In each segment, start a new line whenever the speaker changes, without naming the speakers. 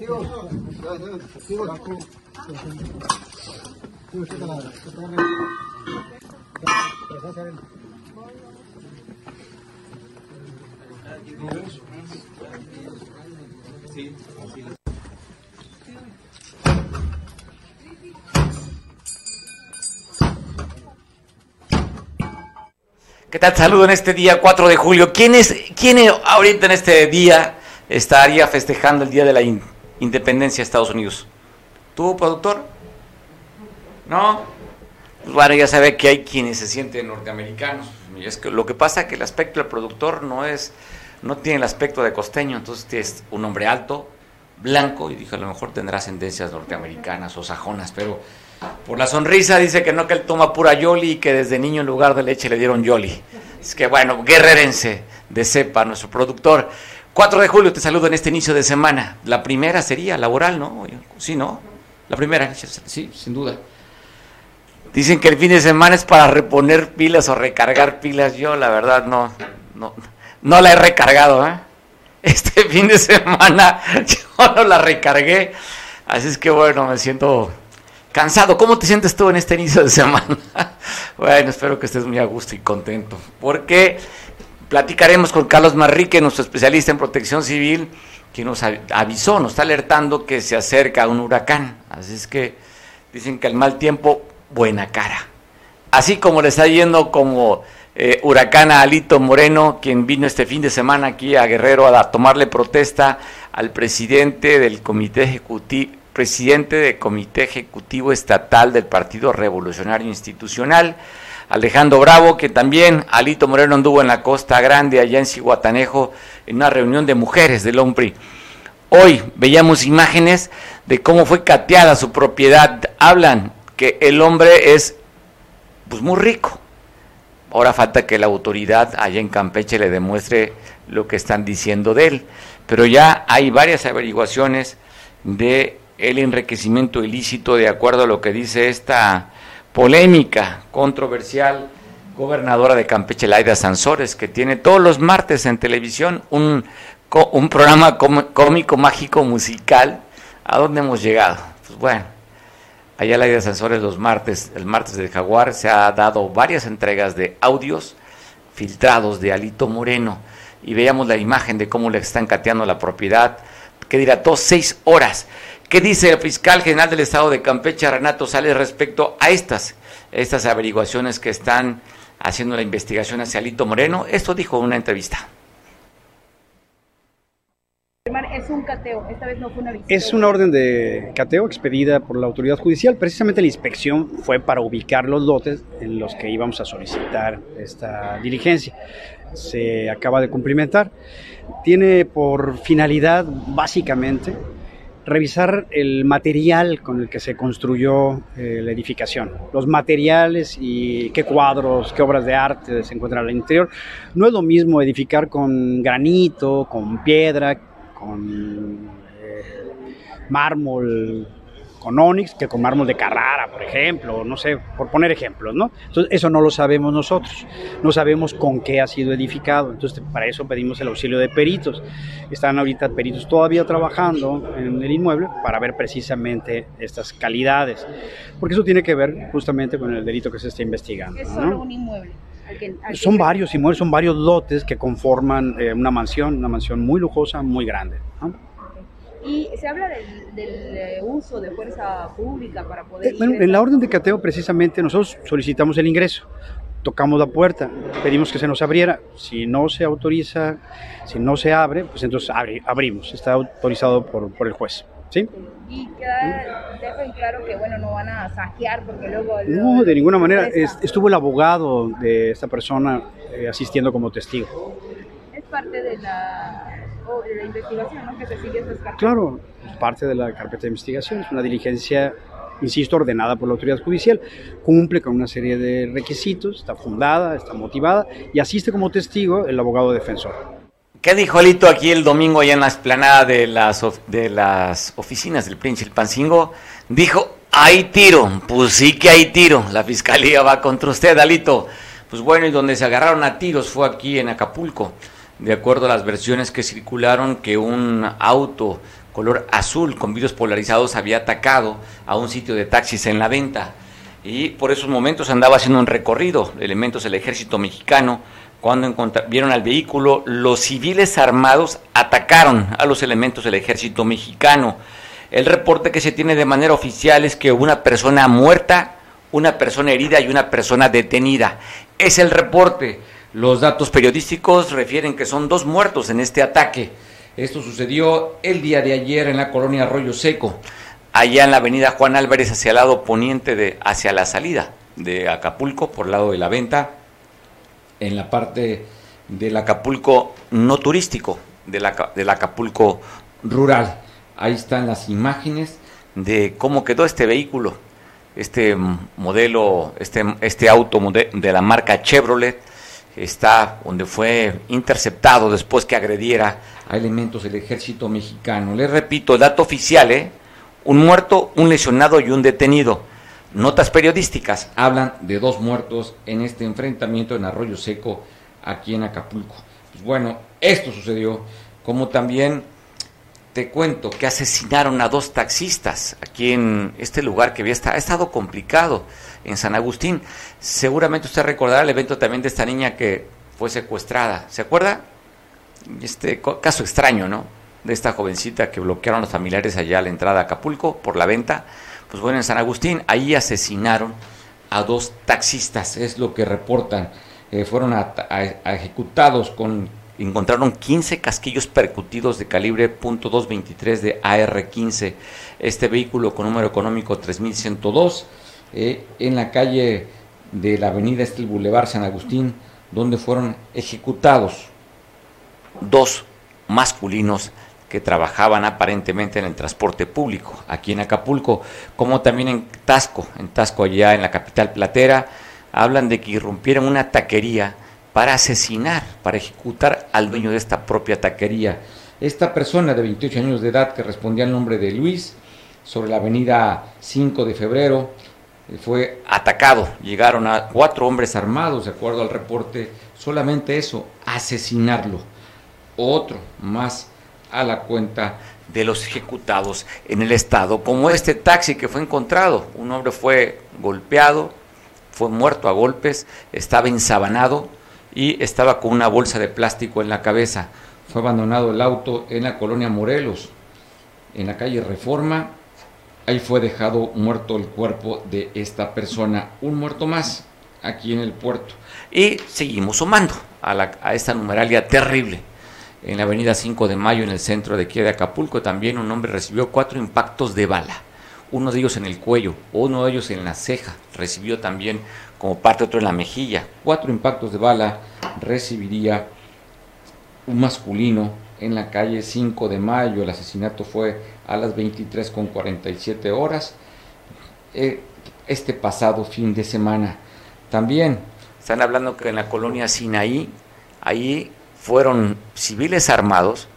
¿Qué tal? Saludo en este día 4 de julio. ¿Quién es, quién ahorita en este día estaría festejando el día de la independencia de Estados Unidos? ¿Tú, productor? ¿No? Pues bueno, ya sabe que hay quienes se sienten norteamericanos. es que lo que pasa es que el aspecto del productor no es, no tiene el aspecto de costeño, entonces es un hombre alto, blanco, y dije a lo mejor tendrá ascendencias norteamericanas o sajonas, pero por la sonrisa dice que no, que él toma pura Yoli y que desde niño en lugar de leche le dieron Yoli. Es que bueno, guerrerense de cepa, nuestro productor. 4 de julio te saludo en este inicio de semana. La primera sería laboral, ¿no? Sí, ¿no? La primera, sí, sin duda. Dicen que el fin de semana es para reponer pilas o recargar pilas. Yo, la verdad, no, no, no la he recargado, ¿eh? Este fin de semana yo no la recargué. Así es que bueno, me siento cansado. ¿Cómo te sientes tú en este inicio de semana? bueno, espero que estés muy a gusto y contento, porque platicaremos con Carlos Marrique, nuestro especialista en protección civil, que nos avisó, nos está alertando que se acerca un huracán. Así es que dicen que el mal tiempo, buena cara. Así como le está yendo como eh, huracán a Alito Moreno, quien vino este fin de semana aquí a Guerrero a tomarle protesta al presidente del Comité Ejecutivo presidente del Comité Ejecutivo Estatal del Partido Revolucionario Institucional, Alejandro Bravo, que también Alito Moreno anduvo en la Costa Grande, allá en Cihuatanejo, en una reunión de mujeres del OMPRI. Hoy veíamos imágenes de cómo fue cateada su propiedad. Hablan que el hombre es pues muy rico. Ahora falta que la autoridad allá en Campeche le demuestre lo que están diciendo de él. Pero ya hay varias averiguaciones de el enriquecimiento ilícito de acuerdo a lo que dice esta polémica, controversial gobernadora de Campeche, Laida Sansores, que tiene todos los martes en televisión un, programa cómico, mágico, musical. ¿A dónde hemos llegado? Pues bueno, allá Laida Sansores los martes, el martes del Jaguar, se ha dado varias entregas de audios filtrados de Alito Moreno y veíamos la imagen de cómo le están cateando la propiedad, que dilató seis horas. ¿Qué dice el fiscal general del estado de Campeche, Renato Sales, respecto a estas, estas averiguaciones que están haciendo la investigación hacia Alito Moreno? Esto dijo en una entrevista.
Es un cateo, esta vez no fue una visita.
Es una orden de cateo expedida por la autoridad judicial. Precisamente la inspección fue para ubicar los lotes en los que íbamos a solicitar esta diligencia. Se acaba de cumplimentar. Tiene por finalidad, básicamente, revisar el material con el que se construyó eh, la edificación, los materiales y qué cuadros, qué obras de arte se encuentran al interior. No es lo mismo edificar con granito, con piedra, con eh, mármol, con Onix que con mármol de Carrara, por ejemplo, no sé, por poner ejemplos, ¿no? Entonces, eso no lo sabemos nosotros, no sabemos con qué ha sido edificado, entonces para eso pedimos el auxilio de peritos. Están ahorita peritos todavía trabajando en el inmueble para ver precisamente estas calidades, porque eso tiene que ver justamente con el delito que se está investigando.
Es solo un inmueble.
son varios inmuebles, son varios lotes que conforman eh, una mansión, una mansión muy lujosa, muy grande. ¿no?
Y se habla del, eh, uso de fuerza pública para poder...
Eh, bueno, en la orden de cateo precisamente nosotros solicitamos el ingreso, tocamos la puerta, pedimos que se nos abriera, si no se autoriza, si no se abre, pues entonces abrimos, está autorizado por, por el juez. ¿Sí?
Y queda, claro que bueno, no van a saquear porque luego...
No, de ninguna manera. estuvo el abogado de esta persona eh, asistiendo como testigo.
Es parte de la de la investigación, ¿no? Que se sigue
Claro, es parte de la carpeta de investigación, es una diligencia, insisto, ordenada por la autoridad judicial, cumple con una serie de requisitos, está fundada, está motivada y asiste como testigo el abogado defensor.
¿Qué dijo Alito aquí el domingo allá en la esplanada de las, de las oficinas del Príncipe Pancingo? Dijo, hay tiro, pues sí que hay tiro, la fiscalía va contra usted, Alito. Pues bueno, y donde se agarraron a tiros fue aquí en Acapulco de acuerdo a las versiones que circularon, que un auto color azul con vidrios polarizados había atacado a un sitio de taxis en la venta. Y por esos momentos andaba haciendo un recorrido, elementos del ejército mexicano, cuando vieron al vehículo, los civiles armados atacaron a los elementos del ejército mexicano. El reporte que se tiene de manera oficial es que una persona muerta, una persona herida y una persona detenida. Es el reporte. Los datos periodísticos refieren que son dos muertos en este ataque. Esto sucedió el día de ayer en la colonia Arroyo Seco, allá en la avenida Juan Álvarez hacia el lado poniente de hacia la salida de Acapulco por lado de la venta en la parte del Acapulco no turístico, del, Acapulco rural. Ahí están las imágenes de cómo quedó este vehículo, este modelo, este, este auto de la marca Chevrolet, está donde fue interceptado después que agrediera a elementos del ejército mexicano. Les repito, dato oficial, ¿eh? un muerto, un lesionado y un detenido. Notas periodísticas hablan de dos muertos en este enfrentamiento en Arroyo Seco, aquí en Acapulco. Pues bueno, esto sucedió, como también te cuento que asesinaron a dos taxistas aquí en este lugar que había estado, estado complicado en San Agustín. Seguramente usted recordará el evento también de esta niña que fue secuestrada. ¿Se acuerda? Este caso extraño, ¿no? De esta jovencita que bloquearon los familiares allá a la entrada a Acapulco por la venta pues bueno, en San Agustín, ahí asesinaron a dos taxistas, es lo que reportan. Eh, fueron ejecutados con, encontraron 15 casquillos percutidos de calibre .223 de AR-15. Este vehículo con número económico 3102 eh, en la calle de la avenida Estel Boulevard San Agustín, donde fueron ejecutados dos masculinos que trabajaban aparentemente en el transporte público aquí en Acapulco, como también en Tasco, en Tasco allá en la capital platera, hablan de que irrumpieron una taquería para asesinar, para ejecutar al dueño de esta propia taquería. Esta persona de 28 años de edad que respondía al nombre de Luis, sobre la avenida 5 de febrero, fue atacado. Llegaron a cuatro hombres armados, de acuerdo al reporte, solamente eso, asesinarlo. Otro más a la cuenta de los ejecutados en el estado, como este taxi que fue encontrado. Un hombre fue golpeado, fue muerto a golpes, estaba ensabanado y estaba con una bolsa de plástico en la cabeza. Fue abandonado el auto en la colonia Morelos, en la calle Reforma. Ahí fue dejado muerto el cuerpo de esta persona. Un muerto más aquí en el puerto. Y seguimos sumando a, la, a esta numeralia terrible en la avenida 5 de Mayo, en el centro de aquí de Acapulco, también un hombre recibió cuatro impactos de bala, uno de ellos en el cuello, uno de ellos en la ceja, recibió también como parte otro en la mejilla, cuatro impactos de bala recibiría un masculino en la calle 5 de Mayo, el asesinato fue a las 23 con 47 horas, eh, este pasado fin de semana. También están hablando que en la colonia Sinaí, ahí fueron civiles armados,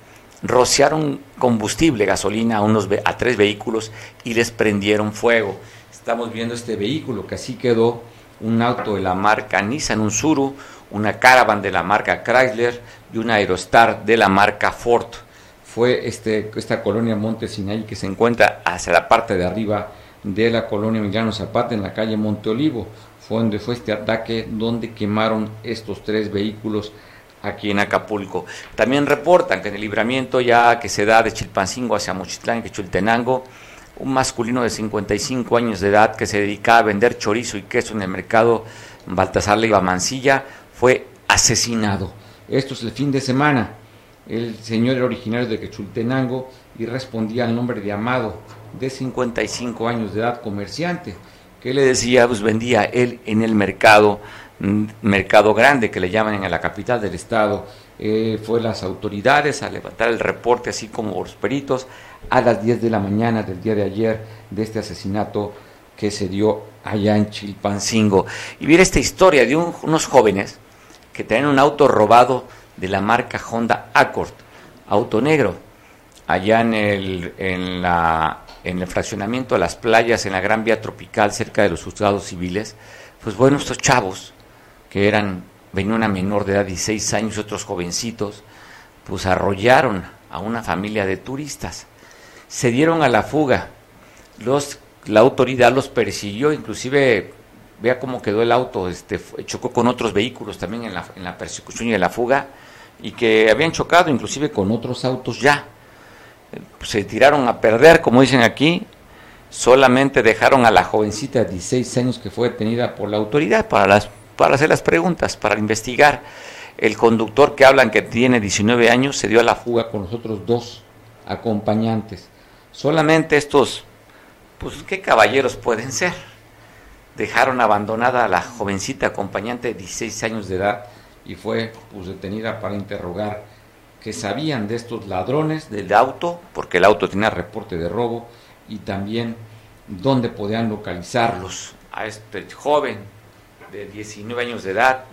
rociaron combustible, gasolina a, unos, a tres vehículos y les prendieron fuego. Estamos viendo este vehículo que así quedó, un auto de la marca Nissan, un Suru, una Caravan de la marca Chrysler y un Aerostar de la marca Ford. Fue este, esta colonia Monte Sinai que se encuentra hacia la parte de arriba de la colonia Emiliano Zapata en la calle Monte Olivo. Fue donde fue este ataque donde quemaron estos tres vehículos aquí en Acapulco. También reportan que en el libramiento ya que se da de Chilpancingo hacia Mochitlán Quechultenango, un masculino de 55 años de edad que se dedicaba a vender chorizo y queso en el mercado Baltasar Leiva Mancilla fue asesinado. Esto es el fin de semana. El señor era originario de Quechultenango y respondía al nombre de Amado, de 55 años de edad, comerciante, que le decía, pues vendía él en el mercado mercado grande que le llaman en la capital del estado. Eh, fue las autoridades a levantar el reporte, así como los peritos, a las 10 de la mañana del día de ayer de este asesinato que se dio allá en Chilpancingo. Y ver esta historia de unos jóvenes que tenían un auto robado de la marca Honda Accord, auto negro, allá en el, en la, en el fraccionamiento de las playas, en la Gran Vía Tropical, cerca de los juzgados civiles. Pues bueno, estos chavos que eran, venía una menor de edad, 16 años, otros jovencitos, pues arrollaron a una familia de turistas. Se dieron a la fuga. Los, la autoridad los persiguió, inclusive vea cómo quedó el auto, este, chocó con otros vehículos también en la, persecución y en la fuga, y que habían chocado inclusive con otros autos ya. Se tiraron a perder, como dicen aquí, solamente dejaron a la jovencita de 16 años que fue detenida por la autoridad para, las, para hacer las preguntas, para investigar. El conductor que hablan que tiene 19 años se dio a la fuga con los otros dos acompañantes. Solamente estos, pues, ¿qué caballeros pueden ser? Dejaron abandonada a la jovencita acompañante de 16 años de edad y fue pues, detenida para interrogar que sabían de estos ladrones del auto, porque el auto tenía reporte de robo, y también dónde podían localizarlos. A este joven de 19 años de edad,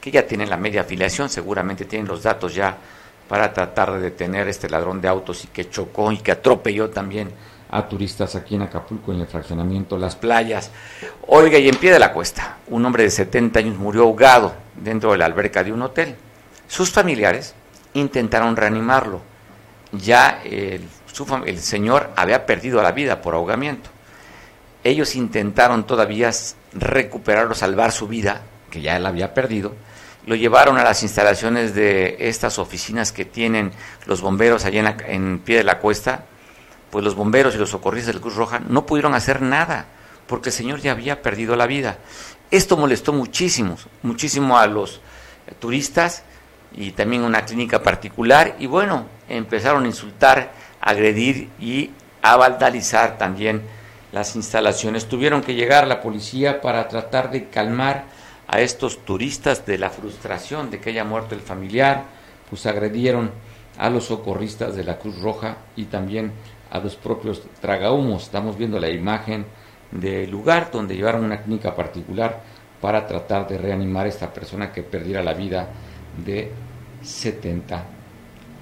que ya tiene la media afiliación, seguramente tienen los datos ya para tratar de detener este ladrón de autos y que chocó y que atropelló también a turistas aquí en Acapulco en el fraccionamiento Las Playas. Oiga, y en pie de la cuesta, un hombre de 70 años murió ahogado dentro de la alberca de un hotel. Sus familiares intentaron reanimarlo. Ya el, el señor había perdido la vida por ahogamiento. Ellos intentaron todavía recuperarlo, salvar su vida, que ya él había perdido, lo llevaron a las instalaciones de estas oficinas que tienen los bomberos allá en, en pie de la cuesta, pues los bomberos y los socorristas de la Cruz Roja no pudieron hacer nada, porque el señor ya había perdido la vida. Esto molestó muchísimo, muchísimo a los turistas y también a una clínica particular, y bueno, empezaron a insultar, agredir y a vandalizar también las instalaciones. Tuvieron que llegar la policía para tratar de calmar a estos turistas de la frustración de que haya muerto el familiar, pues agredieron a los socorristas de la Cruz Roja y también a los propios tragahumos. Estamos viendo la imagen del lugar donde llevaron una clínica particular para tratar de reanimar a esta persona que perdiera la vida de 70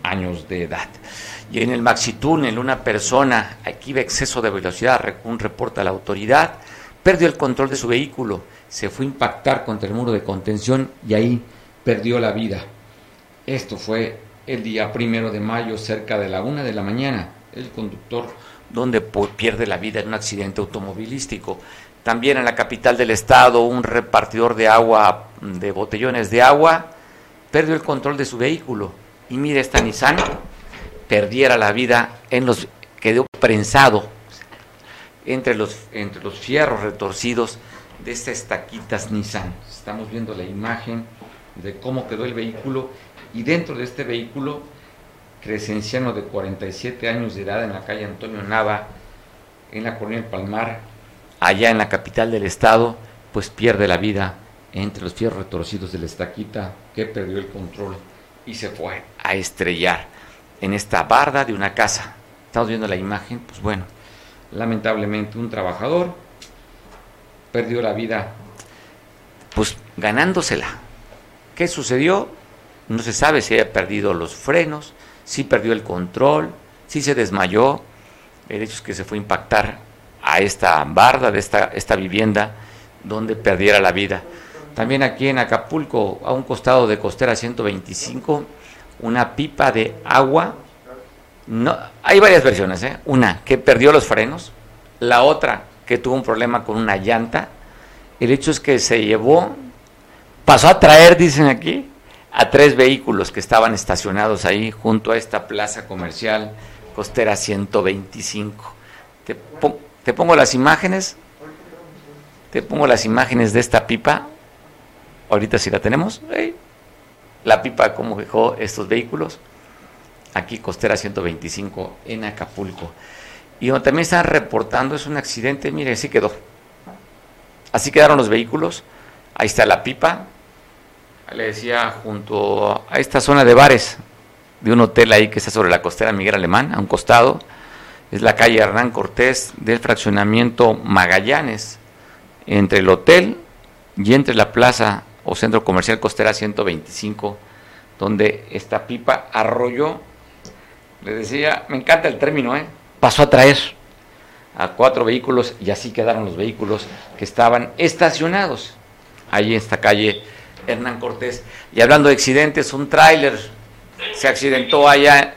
años de edad. Y en el maxitúnel, una persona, aquí iba exceso de velocidad, un reporte a la autoridad, perdió el control de su vehículo se fue a impactar contra el muro de contención y ahí perdió la vida. Esto fue el día primero de mayo, cerca de la una de la mañana. El conductor donde pierde la vida en un accidente automovilístico. También en la capital del estado, un repartidor de agua, de botellones de agua, perdió el control de su vehículo. Y mire, esta Nissan perdiera la vida en los, quedó prensado entre los, entre los fierros retorcidos de estas estaquitas Nissan. Estamos viendo la imagen de cómo quedó el vehículo y dentro de este vehículo, Crescenciano de 47 años de edad en la calle Antonio Nava, en la colonia Palmar, allá en la capital del estado, pues pierde la vida entre los fierros retorcidos de la estaquita que perdió el control y se fue a estrellar en esta barda de una casa. Estamos viendo la imagen, pues bueno, lamentablemente un trabajador perdió la vida, pues ganándosela. ¿Qué sucedió? No se sabe si haya perdido los frenos, si perdió el control, si se desmayó. El hecho es que se fue a impactar a esta barda de esta, esta vivienda donde perdiera la vida. También aquí en Acapulco, a un costado de Costera 125, una pipa de agua. No, hay varias versiones, ¿eh? Una que perdió los frenos, la otra que tuvo un problema con una llanta. El hecho es que se llevó, pasó a traer, dicen aquí, a tres vehículos que estaban estacionados ahí junto a esta plaza comercial costera 125. Te, te pongo las imágenes, te pongo las imágenes de esta pipa, ahorita si la tenemos, la pipa como dejó estos vehículos, aquí costera 125 en Acapulco. Y donde también están reportando es un accidente, mire, así quedó. Así quedaron los vehículos. Ahí está la pipa. Le decía, junto a esta zona de bares, de un hotel ahí que está sobre la costera Miguel Alemán, a un costado, es la calle Hernán Cortés del fraccionamiento Magallanes, entre el hotel y entre la plaza o centro comercial costera 125, donde esta pipa arrolló. Le decía, me encanta el término, ¿eh? pasó a traer a cuatro vehículos y así quedaron los vehículos que estaban estacionados ahí en esta calle Hernán Cortés. Y hablando de accidentes, un tráiler se accidentó allá,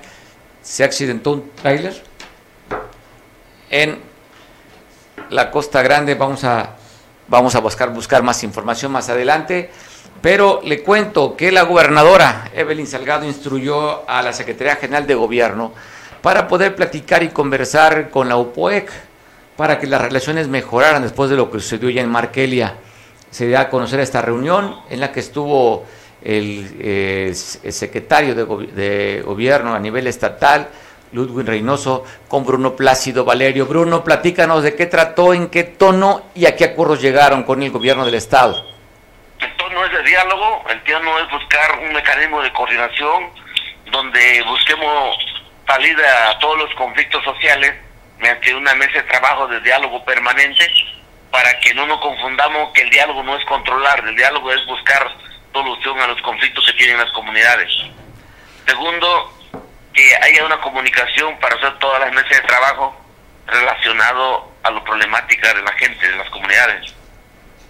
se accidentó un tráiler en la Costa Grande. Vamos a, vamos a buscar, buscar más información más adelante. Pero le cuento que la gobernadora Evelyn Salgado instruyó a la Secretaría General de Gobierno para poder platicar y conversar con la UPOEC para que las relaciones mejoraran después de lo que sucedió ya en Markelia. Se dio a conocer esta reunión en la que estuvo el, eh, secretario de, de, gobierno a nivel estatal, Ludwig Reynoso, con Bruno Plácido Valerio. Bruno, platícanos de qué trató, en qué tono y a qué acuerdos llegaron con el gobierno del Estado.
El tono es de diálogo, el tono es buscar un mecanismo de coordinación donde busquemos salida a todos los conflictos sociales mediante una mesa de trabajo de diálogo permanente para que no nos confundamos que el diálogo no es controlar, el diálogo es buscar solución a los conflictos que tienen las comunidades. Segundo, que haya una comunicación para hacer todas las mesas de trabajo relacionado a la problemática de la gente, de las comunidades.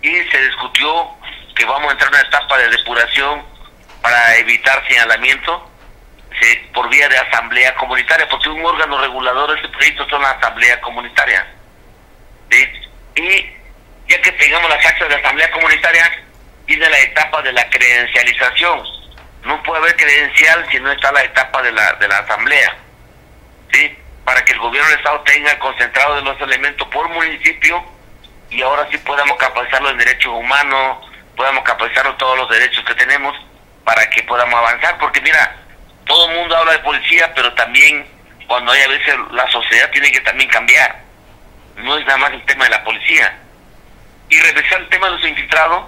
Y se discutió que vamos a entrar en una etapa de depuración para evitar señalamiento por vía de asamblea comunitaria, porque un órgano regulador de este proyecto son la asamblea comunitaria. Y ya que tengamos las actas de asamblea comunitaria, viene la etapa de la credencialización. No puede haber credencial si no está la etapa de la, de la asamblea. ¿sí? Para que el gobierno del Estado tenga concentrado los elementos por municipio y ahora sí podamos capacitarlo en derechos humanos, podamos capacitarlo todos los derechos que tenemos para que podamos avanzar. Porque mira, todo el mundo habla de policía, pero también cuando hay a veces la sociedad tiene que también cambiar. No es nada más el tema de la policía. Y revisar el tema de los infiltrados,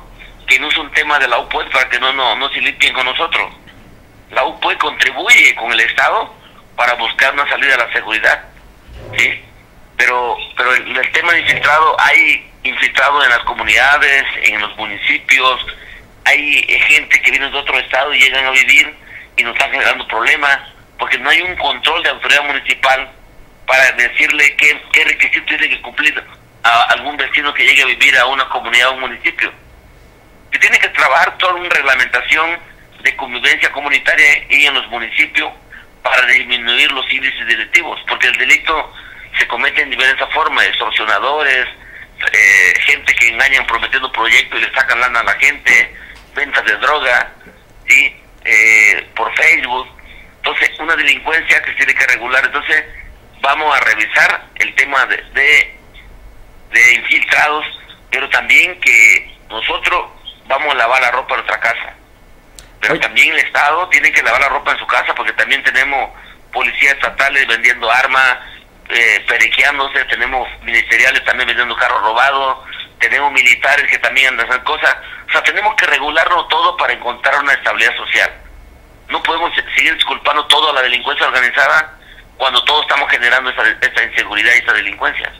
que no es un tema de la UPOE para que no, no, no se limpien con nosotros. La UPOE contribuye con el Estado para buscar una salida a la seguridad. ¿sí? Pero, pero el, el tema de infiltrado, hay infiltrados en las comunidades, en los municipios, hay gente que viene de otro estado y llegan a vivir y nos están generando problemas porque no hay un control de autoridad municipal para decirle qué, qué requisitos tiene que cumplir a algún vecino que llegue a vivir a una comunidad o un municipio. Se tiene que trabajar toda una reglamentación de convivencia comunitaria y en los municipios para disminuir los índices delictivos, porque el delito se comete en diversas formas, extorsionadores, eh, gente que engañan prometiendo proyectos y le sacan lana a la gente, ventas de droga, ¿sí? eh, por Facebook. Entonces, una delincuencia que se tiene que regular. Entonces, vamos a revisar el tema de, de, infiltrados, pero también que nosotros vamos a lavar la ropa en nuestra casa. Pero también el Estado tiene que lavar la ropa en su casa porque también tenemos policías estatales vendiendo armas, eh, periqueándose, tenemos ministeriales también vendiendo carros robados, tenemos militares que también andan haciendo cosas. O sea, tenemos que regularlo todo para encontrar una estabilidad social. No podemos seguir disculpando todo a la delincuencia organizada cuando todos estamos generando esta, inseguridad y esta delincuencia.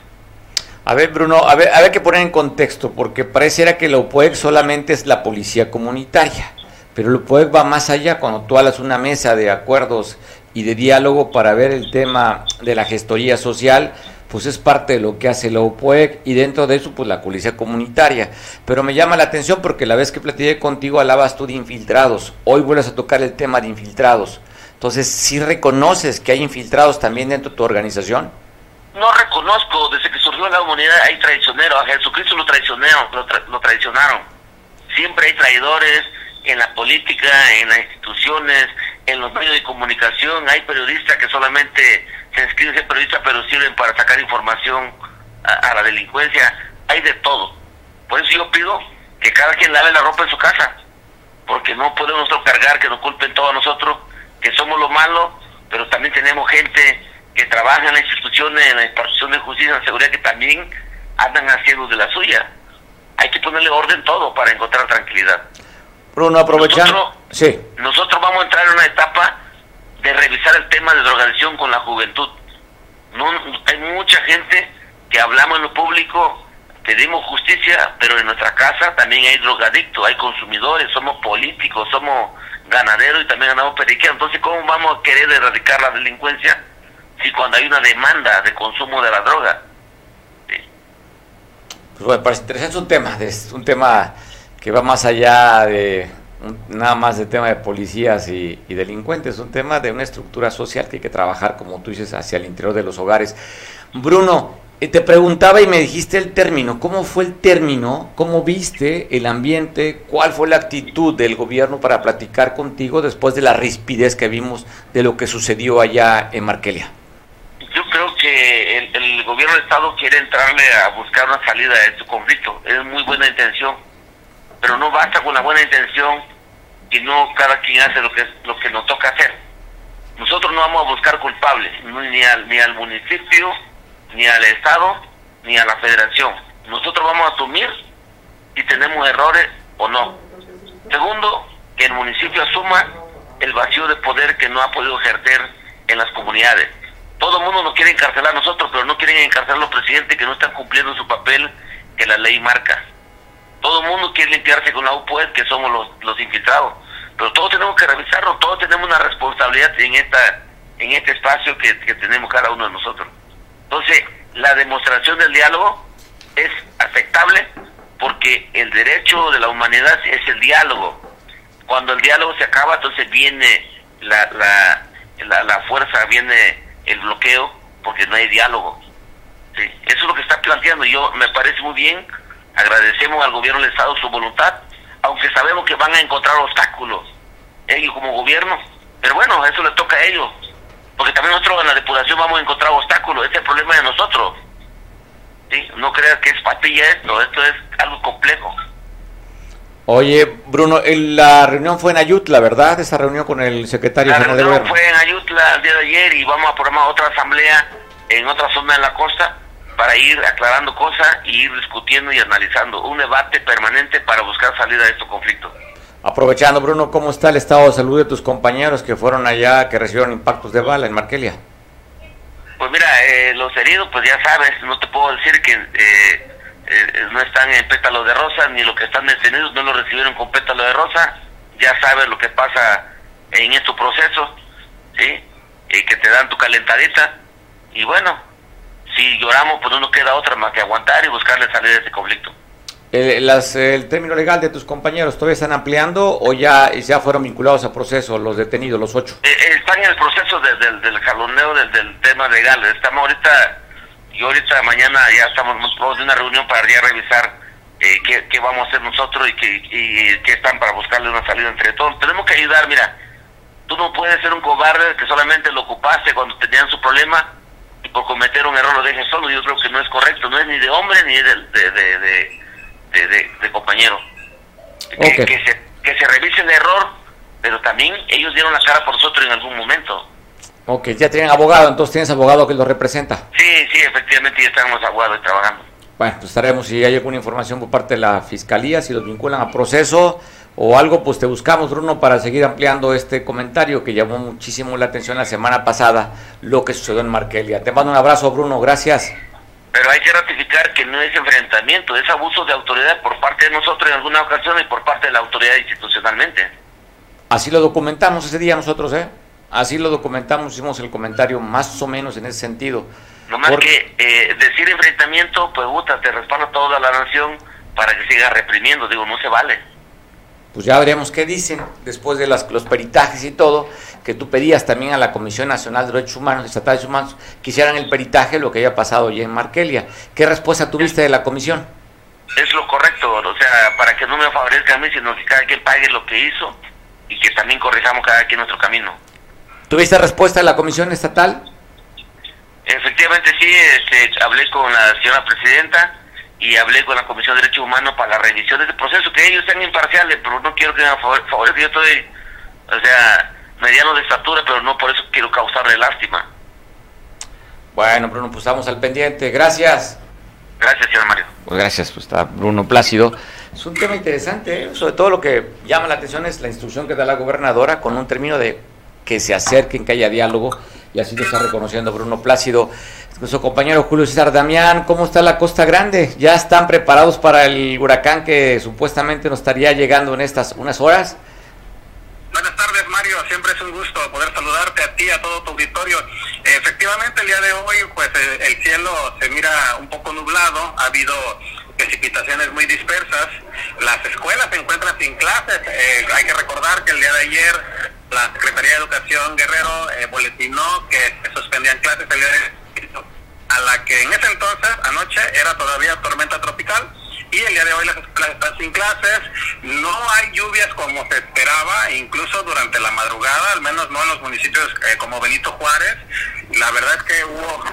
A ver, Bruno, a ver, a ver que poner en contexto, porque pareciera que la UPOEC solamente es la policía comunitaria, pero la UPOEC va más allá cuando tú hablas una mesa de acuerdos y de diálogo para ver el tema de la gestoría social, pues es parte de lo que hace la UPOEC y dentro de eso pues la policía comunitaria. Pero me llama la atención porque la vez que platiqué contigo hablabas tú de infiltrados, hoy vuelves a tocar el tema de infiltrados. Entonces, ¿sí reconoces que hay infiltrados también dentro de tu organización?
No reconozco, desde que surgió la humanidad hay traicioneros, a Jesucristo lo traicionaron, lo traicionaron. Siempre hay traidores en la política, en las instituciones, en los medios de comunicación, hay periodistas que solamente se inscriben ser periodistas, pero sirven para sacar información a, la delincuencia. Hay de todo. Por eso yo pido que cada quien lave la ropa en su casa, porque no podemos cargar que nos culpen todos nosotros, que somos los malos, pero también tenemos gente que trabaja en las instituciones, en la impartición de justicia, en la seguridad, que también andan haciendo de la suya. Hay que ponerle orden todo para encontrar tranquilidad.
Bruno, aprovechando. Nosotros,
sí. nosotros vamos a entrar en una etapa de revisar el tema de drogadicción con la juventud. No, hay mucha gente que hablamos en lo público, pedimos justicia, pero en nuestra casa también hay drogadictos, hay consumidores, somos políticos, somos ganaderos y también ganamos periqueros. Entonces, ¿cómo vamos a querer erradicar la delincuencia si cuando hay una demanda de consumo de la droga?
Pues bueno, parece interesante, es un tema, es un tema que va más allá de nada más de tema de policías y, y, delincuentes, es un tema de una estructura social que hay que trabajar, como tú dices, hacia el interior de los hogares. Bruno, te preguntaba y me dijiste el término. ¿Cómo fue el término? ¿Cómo viste el ambiente? ¿Cuál fue la actitud del gobierno para platicar contigo después de la rispidez que vimos de lo que sucedió allá en Markelia?
Yo creo que el, gobierno de Estado quiere entrarle a buscar una salida de este conflicto. Es muy buena intención, pero no basta con la buena intención y no cada quien hace lo que, lo que nos toca hacer. Nosotros no vamos a buscar culpables, ni al, ni al municipio, ni al Estado, ni a la Federación. Nosotros vamos a asumir si tenemos errores o no. Segundo, que el municipio asuma el vacío de poder que no ha podido ejercer en las comunidades. Todo el mundo nos quiere encarcelar a nosotros, pero no quieren encarcelar a los presidentes que no están cumpliendo su papel que la ley marca. Todo el mundo quiere limpiarse con la UPUED, que somos los, los infiltrados. Pero todos tenemos que revisarlo, todos tenemos una responsabilidad en esta en este espacio que, que tenemos cada uno de nosotros. Entonces, la demostración del diálogo es aceptable porque el derecho de la humanidad es el diálogo. Cuando el diálogo se acaba, entonces viene la, la, la, fuerza, viene el bloqueo, porque no hay diálogo. Eso es lo que está planteando. Yo me parece muy bien, agradecemos al gobierno del Estado su voluntad, aunque sabemos que van a encontrar obstáculos, ellos como gobierno, pero bueno, eso le toca a ellos porque también nosotros en la depuración vamos a encontrar obstáculos, ese es el problema de nosotros. ¿Sí? No creas que es patilla esto, esto es algo complejo.
Oye, Bruno, la reunión fue en Ayutla, ¿verdad? Esa reunión con el secretario
general de gobierno. fue en Ayutla el día de ayer y vamos a programar otra asamblea en otra zona de la costa para ir aclarando cosas y ir discutiendo y analizando un debate permanente para buscar salida de estos conflictos.
Aprovechando, Bruno, ¿cómo está el estado de salud de tus compañeros que fueron allá, que recibieron impactos de bala en Markelia?
Pues mira, eh, los heridos, pues ya sabes, no te puedo decir que eh, eh, no están en pétalo de rosa, ni los que están detenidos no lo recibieron con pétalo de rosa. Ya sabes lo que pasa en estos procesos, ¿sí? Y que te dan tu calentadita. Y bueno, si lloramos, pues no nos queda otra más que aguantar y buscarle salir de ese conflicto.
Eh, las, el término legal de tus compañeros todavía están ampliando o ya, ya fueron vinculados a proceso los detenidos, los ocho?
Eh, eh, están en el proceso del jaloneo del, tema legal. Estamos ahorita, y ahorita mañana ya estamos de una reunión para ya revisar eh, qué, qué, vamos a hacer nosotros y qué, y qué están para buscarle una salida entre todos. Tenemos que ayudar, mira, tú no puedes ser un cobarde que solamente lo ocupaste cuando tenían su problema y por cometer un error lo dejes solo. Yo creo que no es correcto, no es ni de hombre ni de, de, de de, de, compañero. Que, se, que se revise el error, pero también ellos dieron la cara por nosotros en algún momento.
Ok, ya tienen abogado, entonces tienes abogado que lo representa.
Sí, sí, efectivamente ya estamos abogados trabajando.
Bueno, pues estaremos, si hay alguna información por parte de la Fiscalía, si los vinculan a proceso o algo, pues te buscamos, Bruno, para seguir ampliando este comentario que llamó muchísimo la atención la semana pasada, lo que sucedió en Markelia. Te mando un abrazo, Bruno, gracias.
Pero hay que ratificar que no es enfrentamiento, es abuso de autoridad por parte de nosotros en alguna ocasión y por parte de la autoridad institucionalmente.
Así lo documentamos ese día nosotros, ¿eh? Así lo documentamos, hicimos el comentario más o menos en ese sentido.
No más que eh, decir enfrentamiento, pues puta, te respalda toda la nación para que siga reprimiendo, digo, no se vale.
Pues ya veremos qué dicen después de las, los peritajes y todo que tú pedías también a la Comisión Nacional de Derechos Humanos, Estatales Humanos, que hicieran el peritaje lo que haya pasado ya en Markelia. ¿Qué respuesta tuviste de la comisión?
Es lo correcto, o sea, para que no me favorezca a mí, sino que cada quien pague lo que hizo y que también corrijamos cada quien nuestro camino.
¿Tuviste respuesta de la Comisión Estatal?
Efectivamente sí, este, hablé con la señora presidenta y hablé con la Comisión de Derechos Humanos para la revisión de ese proceso, que ellos sean imparciales, pero no quiero que me favorezca, yo estoy, o sea, mediano de estatura, pero no por eso quiero causarle lástima.
Bueno, Bruno, pues estamos al pendiente. Gracias.
Gracias, señor Mario.
Pues gracias, pues está Bruno Plácido. Es un tema interesante, ¿eh? sobre todo lo que llama la atención es la instrucción que da la gobernadora con un término de que se acerquen, que haya diálogo, y así lo está reconociendo Bruno Plácido. Nuestro compañero Julio César Damián, ¿cómo está la Costa Grande? ¿Ya están preparados para el huracán que supuestamente nos estaría llegando en estas unas horas?
Buenas tardes, Mario. Siempre es un gusto poder saludarte a ti, a todo tu auditorio. Efectivamente, el día de hoy, pues eh, el cielo se mira un poco nublado. Ha habido precipitaciones muy dispersas. Las escuelas se encuentran sin clases. Eh, hay que recordar que el día de ayer la Secretaría de Educación Guerrero eh, boletinó que se suspendían clases el día de a la que en ese entonces, anoche, era todavía tormenta tropical y el día de hoy las escuelas están sin clases, no hay lluvias como se esperaba, incluso durante la madrugada, al menos no en los municipios eh, como Benito Juárez, la verdad es que hubo,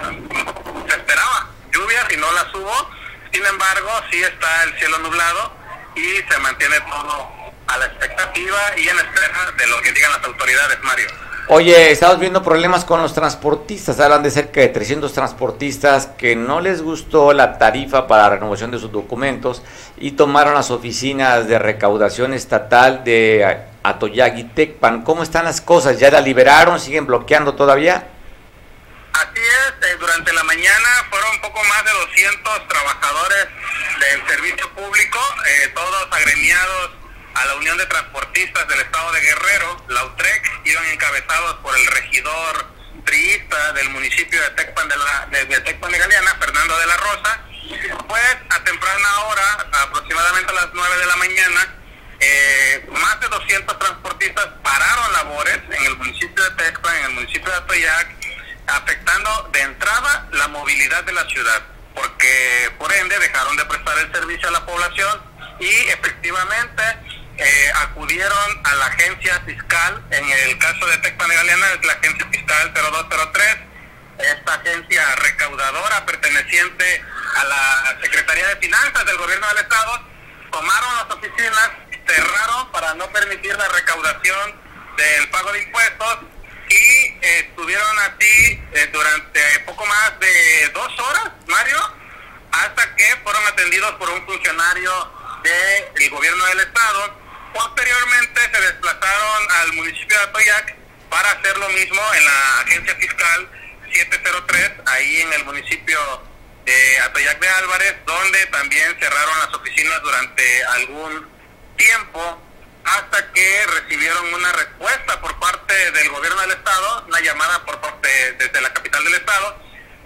se esperaba lluvias y no las hubo, sin embargo sí está el cielo nublado y se mantiene todo a la expectativa y en espera de lo que digan las autoridades, Mario.
Oye, estamos viendo problemas con los transportistas. Hablan de cerca de 300 transportistas que no les gustó la tarifa para la renovación de sus documentos y tomaron las oficinas de recaudación estatal de Atoyag y Tecpan. ¿Cómo están las cosas? ¿Ya la liberaron? ¿Siguen bloqueando todavía?
Así es, eh, durante la mañana fueron poco más de 200 trabajadores del servicio público, eh, todos agremiados a la Unión de Transportistas del Estado de Guerrero, la UTREC, iban encabezados por el regidor triista del municipio de Tecpan de, la, de, de Galeana, Fernando de la Rosa, pues a temprana hora, aproximadamente a las 9 de la mañana, eh, más de 200 transportistas pararon labores en el municipio de Tecpan, en el municipio de Atoyac, afectando de entrada la movilidad de la ciudad, porque por ende dejaron de prestar el servicio a la población y efectivamente eh, acudieron a la agencia fiscal, en el caso de Tecpan Galeana es la agencia fiscal 0203, esta agencia recaudadora perteneciente a la Secretaría de Finanzas del Gobierno del Estado, tomaron las oficinas, cerraron para no permitir la recaudación del pago de impuestos y eh, estuvieron así eh, durante poco más de dos horas, Mario, hasta que fueron atendidos por un funcionario del gobierno del Estado Posteriormente se desplazaron al municipio de Atoyac para hacer lo mismo en la agencia fiscal 703, ahí en el municipio de Atoyac de Álvarez, donde también cerraron las oficinas durante algún tiempo hasta que recibieron una respuesta por parte del gobierno del estado, una llamada por parte desde la capital del estado,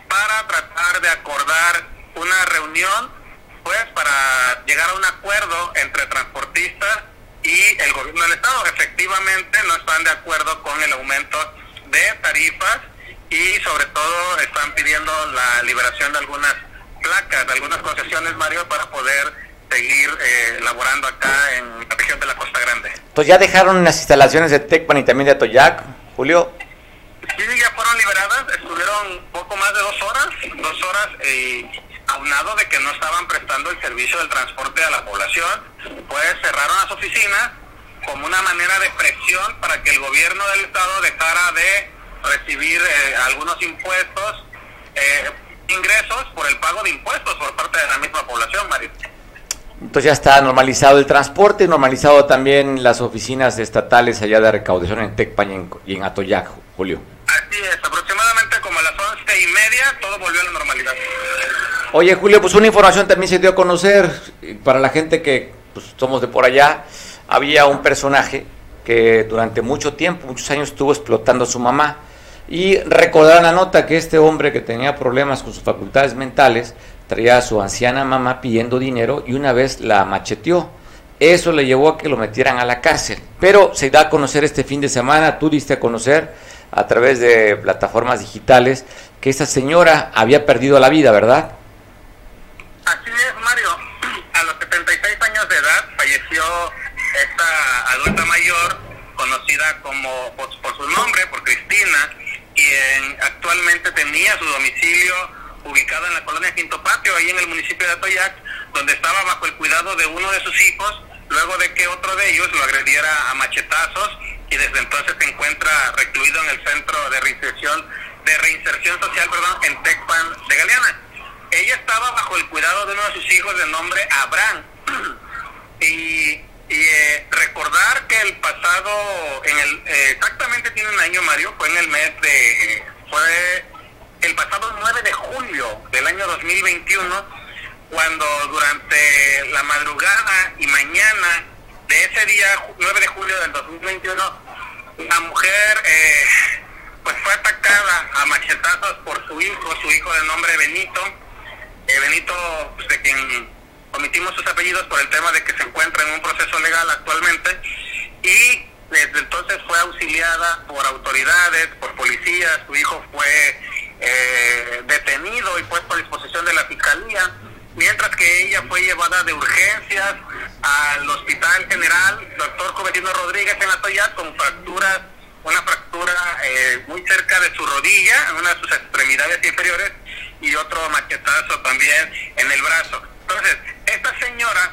para tratar de acordar una reunión, pues para llegar a un acuerdo entre transportistas y el gobierno del estado efectivamente no están de acuerdo con el aumento de tarifas y sobre todo están pidiendo la liberación de algunas placas, de algunas concesiones, Mario, para poder seguir eh, laborando acá en la región de la Costa Grande.
Entonces ya dejaron las instalaciones de Tecpan y también de Atoyac, Julio.
Sí, ya fueron liberadas, estuvieron poco más de dos horas, dos horas y aunado de que no estaban prestando el servicio del transporte a la población, pues cerraron las oficinas como una manera de presión para que el gobierno del estado dejara de recibir eh, algunos impuestos, eh, ingresos por el pago de impuestos por parte de la misma población, Mario.
Entonces ya está normalizado el transporte, normalizado también las oficinas estatales allá de recaudación en Tecpan y en, Atoyac, Julio.
Así es, aproximadamente como a las once y media todo volvió a la normalidad.
Oye, Julio, pues una información también se dio a conocer para la gente que pues, somos de por allá. Había un personaje que durante mucho tiempo, muchos años, estuvo explotando a su mamá. Y recordar la nota que este hombre que tenía problemas con sus facultades mentales traía a su anciana mamá pidiendo dinero y una vez la macheteó. Eso le llevó a que lo metieran a la cárcel. Pero se da a conocer este fin de semana, tú diste a conocer a través de plataformas digitales que esa señora había perdido la vida, ¿verdad?
Así es, Mario. A los 76 años de edad falleció esta adulta mayor, conocida como por, su nombre, por Cristina, quien actualmente tenía su domicilio ubicado en la colonia Quinto Patio, ahí en el municipio de Atoyac, donde estaba bajo el cuidado de uno de sus hijos, luego de que otro de ellos lo agrediera a machetazos y desde entonces se encuentra recluido en el centro de reinserción de reinserción social, perdón, en Tecpan de Galeana. Ella estaba bajo el cuidado de uno de sus hijos de nombre Abraham. y, eh, recordar que el pasado, en el, eh, exactamente tiene un año, Mario, fue en el mes de, fue el pasado 9 de julio del año 2021, cuando durante la madrugada y mañana de ese día, 9 de julio del 2021, la mujer eh, pues fue atacada a machetazos por su hijo, su hijo de nombre Benito, eh, Benito, pues, de quien omitimos sus apellidos por el tema de que se encuentra en un proceso legal actualmente y desde entonces fue auxiliada por autoridades, por policías, su hijo fue eh, detenido y puesto a disposición de la fiscalía, mientras que ella fue llevada de urgencias al Hospital General Doctor Juventino Rodríguez en Atoyat con fracturas, una fractura eh, muy cerca de su rodilla, en una de sus extremidades inferiores, y otro machetazo también en el brazo. Entonces, esta señora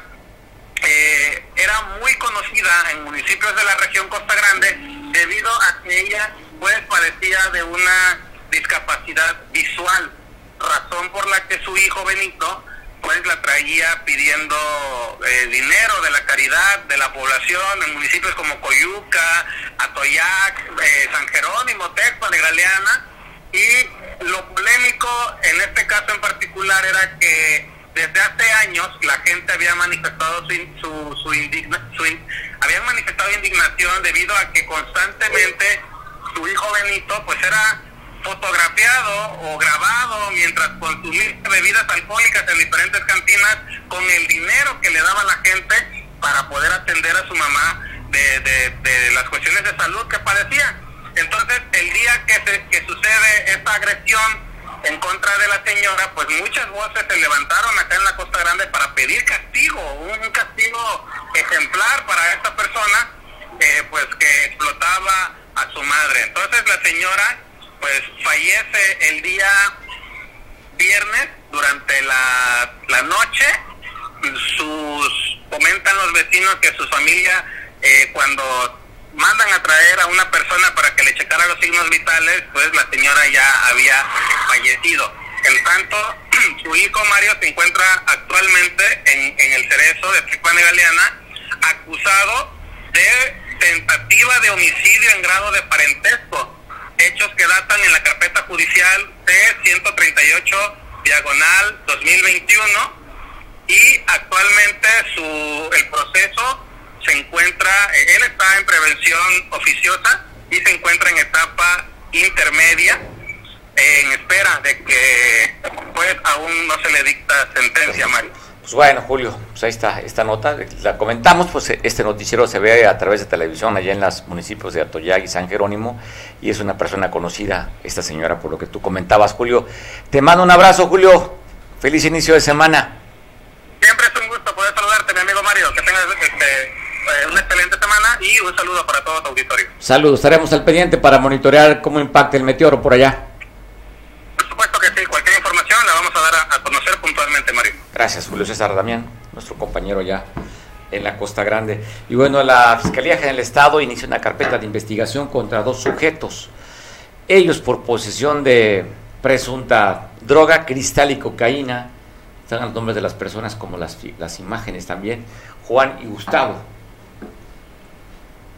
eh, era muy conocida en municipios de la región Costa Grande debido a que ella pues padecía de una discapacidad visual, razón por la que su hijo Benito pues la traía pidiendo eh, dinero de la caridad de la población en municipios como Coyuca, Atoyac, eh, San Jerónimo, Texpa, Negraleana y lo polémico en este caso en particular era que desde hace años la gente había manifestado su, su, su, habían manifestado indignación debido a que constantemente su hijo Benito pues era fotografiado o grabado mientras consumía bebidas alcohólicas en diferentes cantinas con el dinero que le daba la gente para poder atender a su mamá de, de, las cuestiones de salud que padecía. Entonces, el día que, se, que sucede esta agresión en contra de la señora, pues muchas voces se levantaron acá en la Costa Grande para pedir castigo, un castigo ejemplar para esta persona, eh, pues que explotaba a su madre. Entonces la señora, pues fallece el día viernes durante la, la noche. Sus comentan los vecinos que su familia eh, cuando mandan a traer a una persona para que le checara los signos vitales, pues la señora ya había fallecido. En tanto, su hijo Mario se encuentra actualmente en, en el cerezo de Tricuana Galeana, acusado de tentativa de homicidio en grado de parentesco, hechos que datan en la carpeta judicial C-138 diagonal 2021 y actualmente su el proceso se encuentra, eh, él está en prevención oficiosa y se encuentra en etapa intermedia en espera de que pues aún no se le dicta sentencia, Mario.
Pues bueno, Julio, pues ahí está esta nota, la comentamos, pues este noticiero se ve a través de televisión allá en los municipios de Atoyag y San Jerónimo y es una persona conocida, esta señora, por lo que tú comentabas, Julio. Te mando un abrazo, Julio. Feliz inicio de semana.
Siempre es un gusto poder saludarte, mi amigo Mario. Que tengas este, eh, una excelente semana y un saludo para todo tu auditorio.
Saludos, estaremos al pendiente para monitorear cómo impacta el meteoro por allá.
Por supuesto que sí, cualquier información la vamos a dar a, conocer puntualmente, Mario.
Gracias, Julio César Damián, nuestro compañero ya en la Costa Grande. Y bueno, la Fiscalía General del Estado inicia una carpeta de investigación contra dos sujetos. Ellos por posesión de presunta droga, cristal y cocaína. Están los nombres de las personas como las, las imágenes también. Juan y Gustavo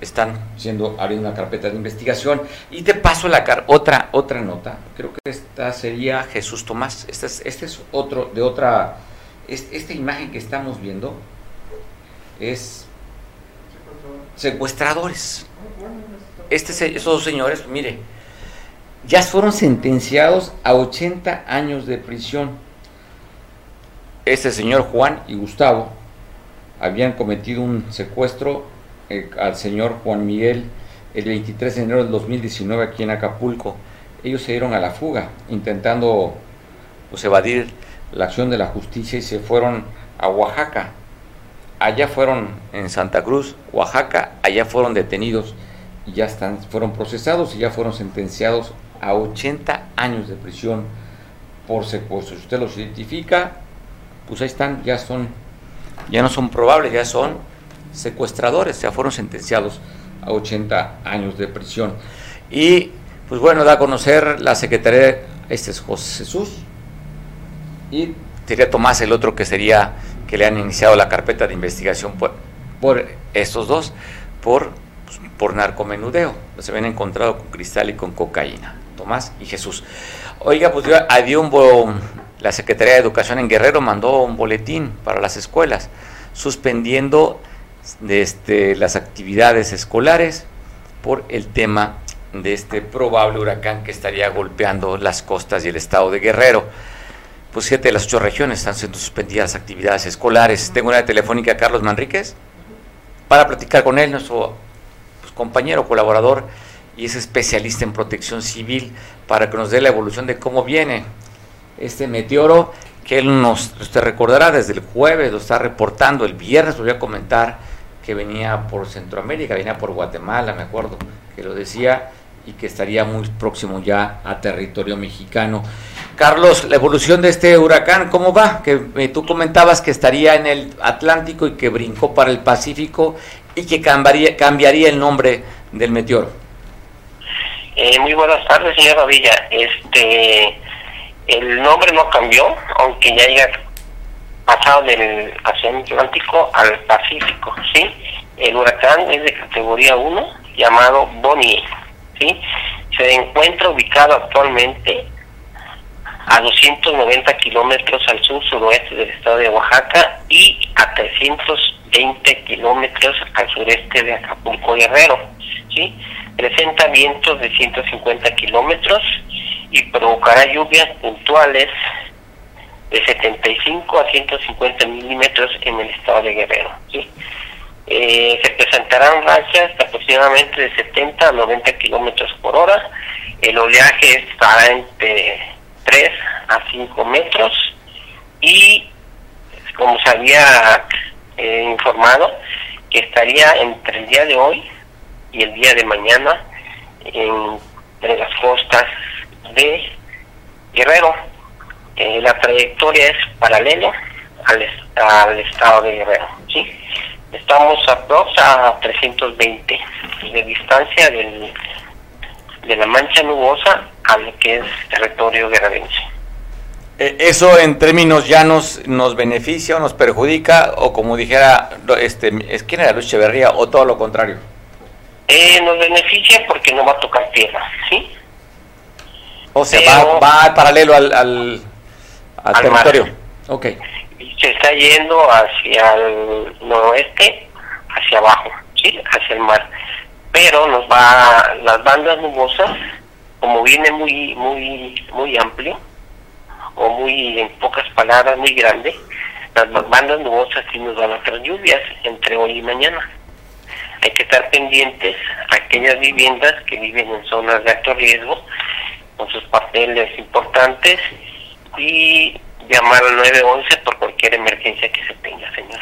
están siendo abriendo una carpeta de investigación. Y te paso la otra otra nota. Creo que esta sería Jesús Tomás. Este es, este es otro de otra esta imagen que estamos viendo es secuestradores. Este esos dos señores mire ya fueron sentenciados a 80 años de prisión. Este señor Juan y Gustavo habían cometido un secuestro eh, al señor Juan Miguel el 23 de enero del 2019 aquí en Acapulco. Ellos se dieron a la fuga intentando pues, evadir la acción de la justicia y se fueron a Oaxaca. Allá fueron en Santa Cruz, Oaxaca, allá fueron detenidos y ya están, fueron procesados y ya fueron sentenciados a 80 años de prisión por secuestro. Si usted los identifica, pues ahí están, ya son, ya no son probables, ya son secuestradores, ya fueron sentenciados a 80 años de prisión. Y pues bueno, da a conocer la Secretaría, este es José Jesús, y sería Tomás el otro que sería que le han iniciado la carpeta de investigación por, por estos dos, por, pues, por narcomenudeo. Se habían encontrado con cristal y con cocaína, Tomás y Jesús. Oiga, pues dio un, la Secretaría de Educación en Guerrero mandó un boletín para las escuelas suspendiendo de este, las actividades escolares por el tema de este probable huracán que estaría golpeando las costas y el estado de Guerrero. pues siete de las ocho regiones están siendo suspendidas actividades escolares. Tengo una telefónica Carlos Manríquez para platicar con él, nuestro pues, compañero, colaborador y es especialista en protección civil para que nos dé la evolución de cómo viene este meteoro que él nos usted recordará desde el jueves, lo está reportando, el viernes voy a comentar que venía por Centroamérica, venía por Guatemala, me acuerdo, que lo decía y que estaría muy próximo ya a territorio mexicano. Carlos, la evolución de este huracán, ¿cómo va? Que eh, tú comentabas que estaría en el Atlántico y que brincó para el Pacífico y que cambiaría, el nombre del meteoro.
Eh, muy buenas tardes, señor Villa. Este, el nombre no cambió, aunque ya haya pasado del Atlántico al Pacífico, ¿sí? El huracán es de categoría 1, llamado Bonnie, ¿sí? Se encuentra ubicado actualmente a 290 kilómetros al sur-suroeste del estado de Oaxaca y a 320 kilómetros al sureste de Acapulco Guerrero, ¿sí? Presenta vientos de 150 kilómetros y provocará lluvias puntuales de 75 a 150 milímetros en el estado de Guerrero. Eh, se presentarán rachas de aproximadamente de 70 a 90 kilómetros por hora. El oleaje estará entre 3 a 5 metros y, como se había eh, informado, que estaría entre el día de hoy y el día de mañana entre las costas de Guerrero. Eh, la trayectoria es paralela al, al estado de Guerrero. ¿sí? Estamos a, a 320 de distancia del, de la mancha nubosa a lo que es territorio guerrerense.
Eh, ¿Eso en términos llanos nos beneficia o nos perjudica? O como dijera, este, ¿es quién era Luis Echeverría? ¿O todo lo contrario?
Eh, nos beneficia porque no va a tocar tierra, ¿sí?
O sea, va, va paralelo al, al, territorio.
Ok. Se está yendo hacia el noroeste, hacia abajo, ¿sí? Hacia el mar. Pero nos va, las bandas nubosas, como viene muy, muy, muy amplio, o muy, en pocas palabras, muy grande, las bandas nubosas sí nos van a traer lluvias entre hoy y mañana hay que estar pendientes a aquellas viviendas que viven en zonas de alto riesgo con sus papeles importantes y llamar al 911 por cualquier emergencia que se tenga, señor.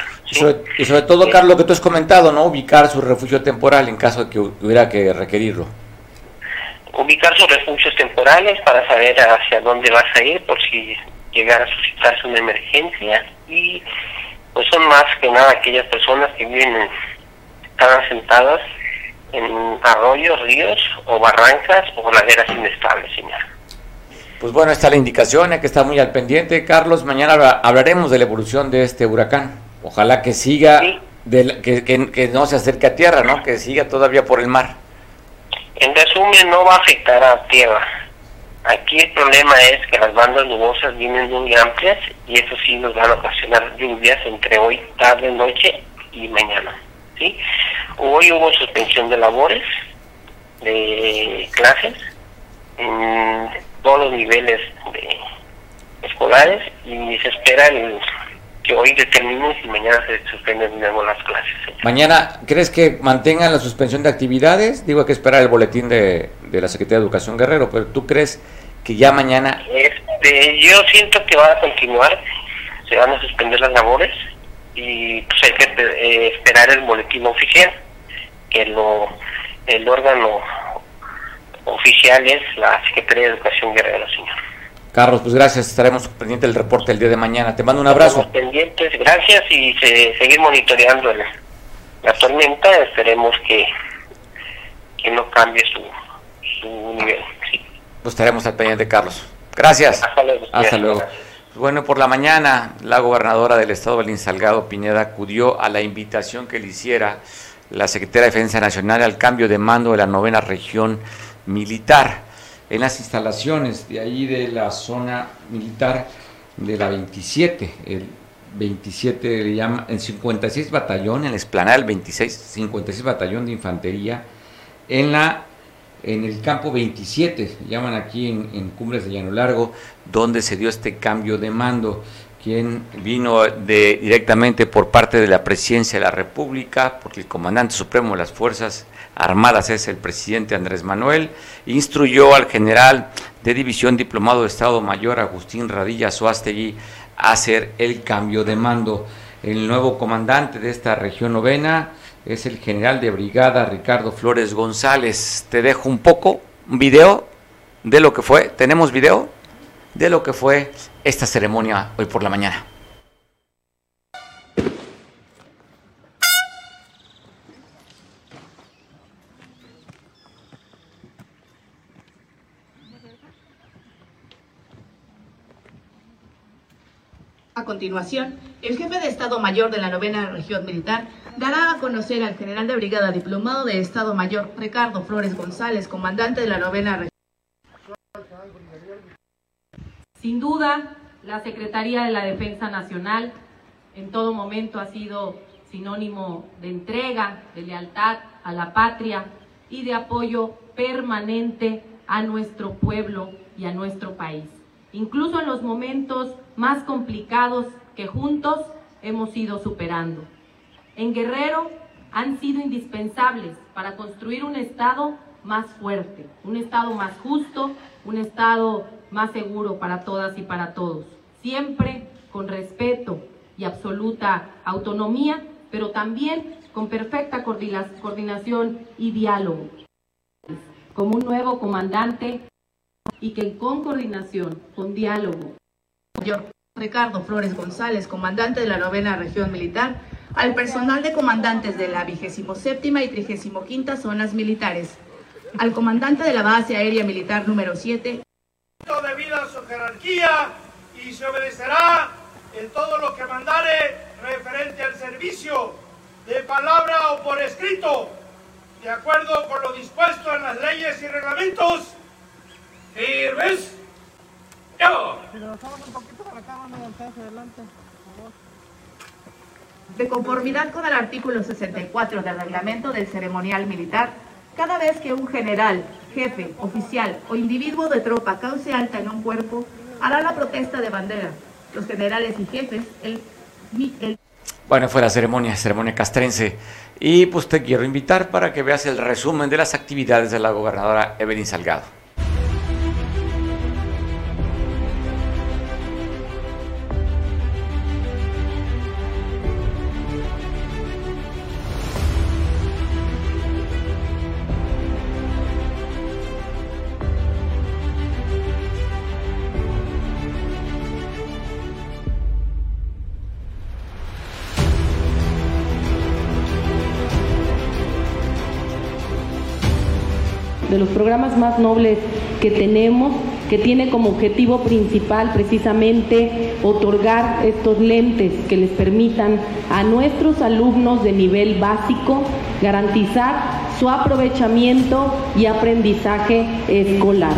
Y, sobre, todo, Carlos, lo que tú has comentado, ¿no? Ubicar su refugio temporal en caso de que hubiera que requerirlo.
Ubicar sus refugios temporales para saber hacia dónde vas a ir por si llegara a suscitarse una emergencia y pues son más que nada aquellas personas que viven en están asentadas en arroyos, ríos o barrancas o laderas inestables, señor.
Pues bueno, está la indicación, hay que estar muy al pendiente. Carlos, mañana hablaremos de la evolución de este huracán. Ojalá que siga, que, que, no se acerque a tierra, ¿no? Que siga todavía por el mar.
En resumen, no va a afectar a tierra. Aquí el problema es que las bandas nubosas vienen muy amplias y eso sí nos van a ocasionar lluvias entre hoy, tarde, noche y mañana. ¿sí? Hoy hubo suspensión de labores, de clases, todos los niveles de escolares y se espera que hoy determinen si mañana se suspenden de nuevo las clases.
Mañana, ¿crees que mantengan la suspensión de actividades? Digo, hay que esperar el boletín de, de la Secretaría de Educación Guerrero, pero ¿tú crees que ya mañana...
Este, yo siento que van a continuar, se van a suspender las labores, y pues hay que eh, esperar el boletín oficial, que lo el órgano oficial es la Secretaría de Educación Guerrero, señor.
Carlos, pues gracias, estaremos pendientes del reporte el día de mañana. Te mando un abrazo.
Estamos pendientes, gracias y seguir monitoreando la tormenta, esperemos que, que no cambie su, su nivel.
Pues estaremos al pendiente, Carlos. Gracias. Hasta luego. Bueno, por la mañana, la gobernadora del estado, Belín Salgado Pineda, acudió a la invitación que le hiciera la Secretaría de Defensa Nacional al cambio de mando de la novena región militar en las instalaciones de ahí de la zona militar de la 27, el 27 le llama, el 56 batallón, en la esplanada del 26, 56 batallón de infantería, en la en el campo 27, llaman aquí en, Cumbres de Llano Largo, donde se dio este cambio de mando, quien vino de, directamente por parte de la Presidencia de la República, porque el comandante supremo de las Fuerzas Armadas es el presidente Andrés Manuel, instruyó al general de División Diplomado de Estado Mayor Agustín Radilla Suástegui a hacer el cambio de mando. El nuevo comandante de esta región novena es el general de brigada Ricardo Flores González. Te dejo un poco, un video de lo que fue, tenemos video de lo que fue esta ceremonia hoy por la mañana.
Continuación, el jefe de Estado Mayor de la novena región militar dará a conocer al general de brigada diplomado de Estado Mayor Ricardo Flores González, comandante de la novena región.
Sin duda, la Secretaría de la Defensa Nacional en todo momento ha sido sinónimo de entrega, de lealtad a la patria y de apoyo permanente a nuestro pueblo y a nuestro país incluso en los momentos más complicados que juntos hemos ido superando. En Guerrero han sido indispensables para construir un Estado más fuerte, un Estado más justo, un Estado más seguro para todas y para todos, siempre con respeto y absoluta autonomía, pero también con perfecta coordinación y diálogo. Como un nuevo comandante y que con coordinación, con diálogo.
Yo, Ricardo Flores González, comandante de la novena región militar, al personal de comandantes de la 27 y 35 zonas militares, al comandante de la base aérea militar número 7.
Debido a su jerarquía y se obedecerá en todo lo que mandare referente al servicio, de palabra o por escrito, de acuerdo con lo dispuesto en las leyes y reglamentos ¿Firmes? ¡Yo!
De conformidad con el artículo 64 del reglamento del ceremonial militar, cada vez que un general, jefe, oficial o individuo de tropa cause alta en un cuerpo, hará la protesta de bandera. Los generales y jefes, el,
Bueno, fue la ceremonia, ceremonia castrense. Y pues te quiero invitar para que veas el resumen de las actividades de la gobernadora Evelyn Salgado.
De los programas más nobles que tenemos, que tiene como objetivo principal precisamente otorgar estos lentes que les permitan a nuestros alumnos de nivel básico garantizar su aprovechamiento y aprendizaje escolar.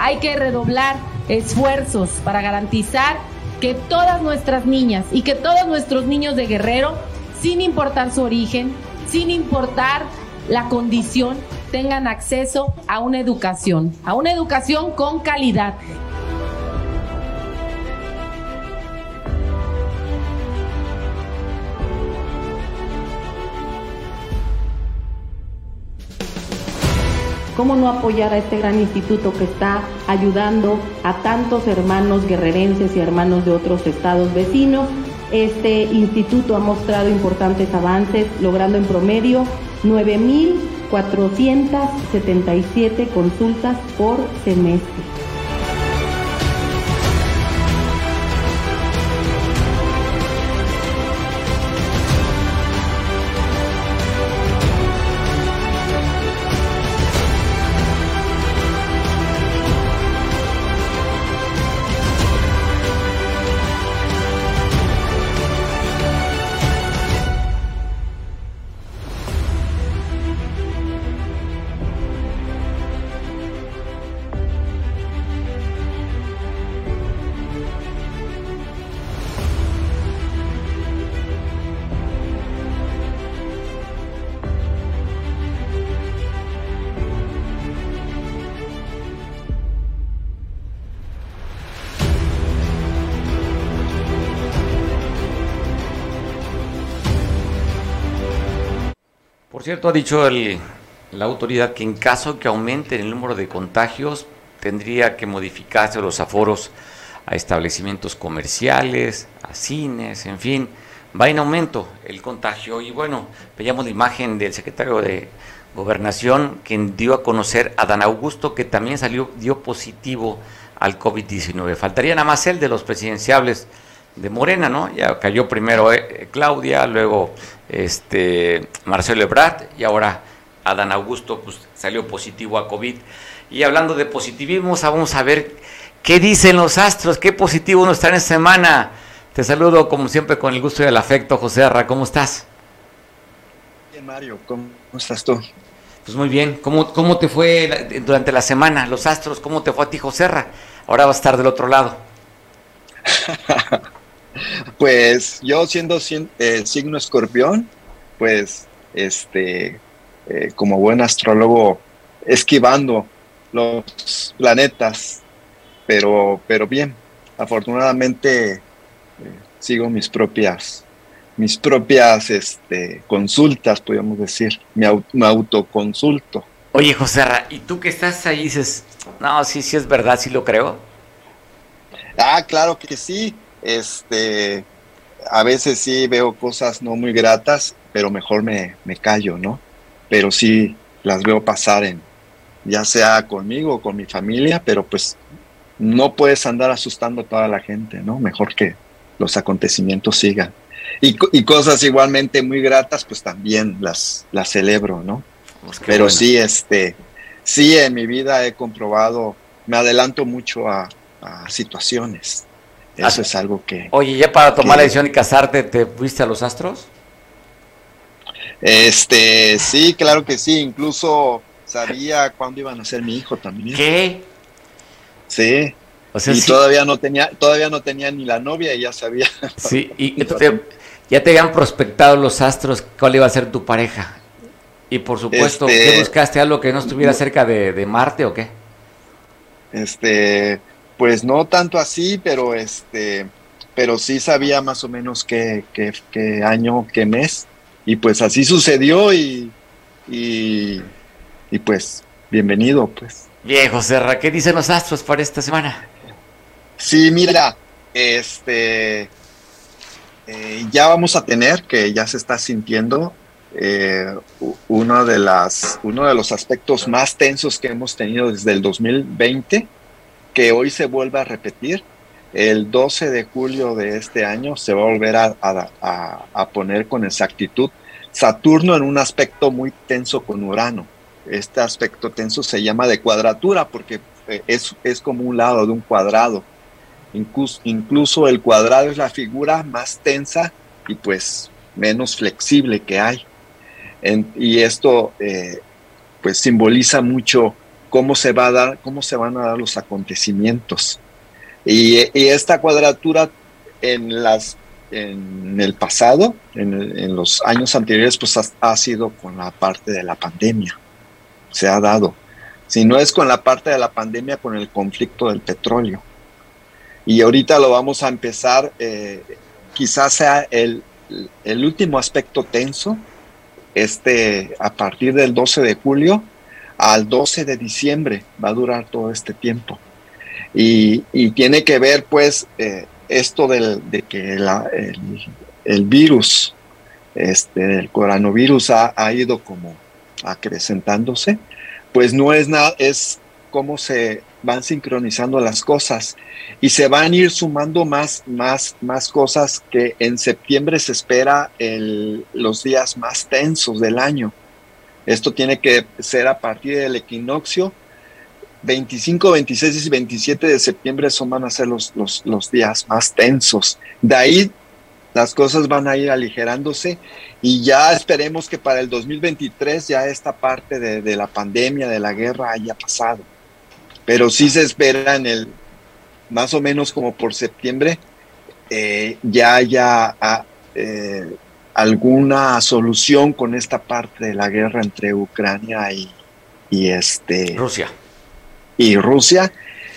Hay que redoblar esfuerzos para garantizar que todas nuestras niñas y que todos nuestros niños de Guerrero sin importar su origen, sin importar la condición, tengan acceso a una educación, a una educación con calidad. ¿Cómo no apoyar a este gran instituto que está ayudando a tantos hermanos guerrerenses y hermanos de otros estados vecinos este instituto ha mostrado importantes avances, logrando en promedio 9.477 consultas por semestre.
Cierto, ha dicho la autoridad que en caso que aumente el número de contagios, tendría que modificarse los aforos a establecimientos comerciales, a cines, en fin, va en aumento el contagio. Y bueno, veíamos la imagen del secretario de Gobernación, quien dio a conocer a Dan Augusto, que también salió, dio positivo al COVID-19. Faltaría nada más el de los presidenciables de Morena, ¿no? Ya cayó primero eh, Claudia, luego este Marcelo Ebrard y ahora Adán Augusto pues, salió positivo a COVID. Y hablando de positivismo, vamos a ver qué dicen los astros, qué positivo nos en esta semana. Te saludo como siempre con el gusto y el afecto, José Arra, ¿cómo estás?
Bien, Mario, ¿cómo estás tú?
Pues muy bien, ¿cómo, cómo te fue durante la semana, los astros? ¿Cómo te fue a ti, José Arra? Ahora vas a estar del otro lado.
pues yo siendo eh, signo escorpión, pues este, eh, como buen astrólogo, esquivando los planetas, pero, pero bien, afortunadamente eh, sigo mis propias, mis propias este, consultas, podríamos decir, me, me autoconsulto.
Oye, José, ¿y tú que estás ahí dices, no, sí, sí es verdad, sí lo creo?
Ah, claro que sí. Este, a veces sí veo cosas no muy gratas, pero mejor me, me callo, ¿no? Pero sí las veo pasar en, ya sea conmigo o con mi familia, pero pues no puedes andar asustando a toda la gente, ¿no? Mejor que los acontecimientos sigan. Y, y cosas igualmente muy gratas, pues también las, las celebro, ¿no? Pues pero sí, este, sí en mi vida he comprobado, me adelanto mucho a, a situaciones. Eso es algo que...
Oye, ya para tomar la decisión y casarte, ¿te fuiste a los astros?
Este, sí, claro que sí. Incluso sabía cuándo iban a ser mi hijo también.
¿Qué?
Sí. y todavía no tenía, todavía no tenía ni la novia y ya sabía.
Sí, y ya te habían prospectado los astros cuál iba a ser tu pareja. Y por supuesto, ¿qué este, buscaste? ¿Algo que no estuviera cerca de, de Marte o qué?
Este, pues no tanto así, pero este, pero sí sabía más o menos qué, qué, año, qué mes, y pues así sucedió y, y, pues bienvenido, pues.
Bien, José ¿qué dicen los astros para esta semana?
Sí, mira, este, eh, ya vamos a tener, que ya se está sintiendo, eh, uno, de las, uno de los aspectos más tensos que hemos tenido desde el 2020 que hoy se vuelve a repetir. El 12 de julio de este año se va a volver a, poner con exactitud Saturno en un aspecto muy tenso con Urano. Este aspecto tenso se llama de cuadratura porque eh, es, es como un lado de un cuadrado. Incluso, incluso, el cuadrado es la figura más tensa y pues menos flexible que hay. y esto eh, pues simboliza mucho cómo se va a dar, cómo se van a dar los acontecimientos. Y, esta cuadratura en las en el pasado, en, los años anteriores, pues ha, sido con la parte de la pandemia. Se ha dado. Si no es con la parte de la pandemia, con el conflicto del petróleo. Y ahorita lo vamos a empezar, eh, quizás sea el, el último aspecto tenso, este, a partir del 12 de julio, al 12 de diciembre va a durar todo este tiempo. Y, tiene que ver pues eh, esto del, de que el, virus, este, el coronavirus ha, ha, ido como acrecentándose, pues no es nada, es cómo se van sincronizando las cosas y se van a ir sumando más, más, más cosas que en septiembre se espera el, los días más tensos del año esto tiene que ser a partir del equinoccio. 25, 26 y 27 de septiembre son van a ser los, los, días más tensos. De ahí las cosas van a ir aligerándose y ya esperemos que para el 2023 ya esta parte de, la pandemia, de la guerra haya pasado. Pero sí se espera en el, más o menos como por septiembre, eh, ya haya ah, eh, alguna solución con esta parte de la guerra entre Ucrania y, y este
Rusia.
Y Rusia,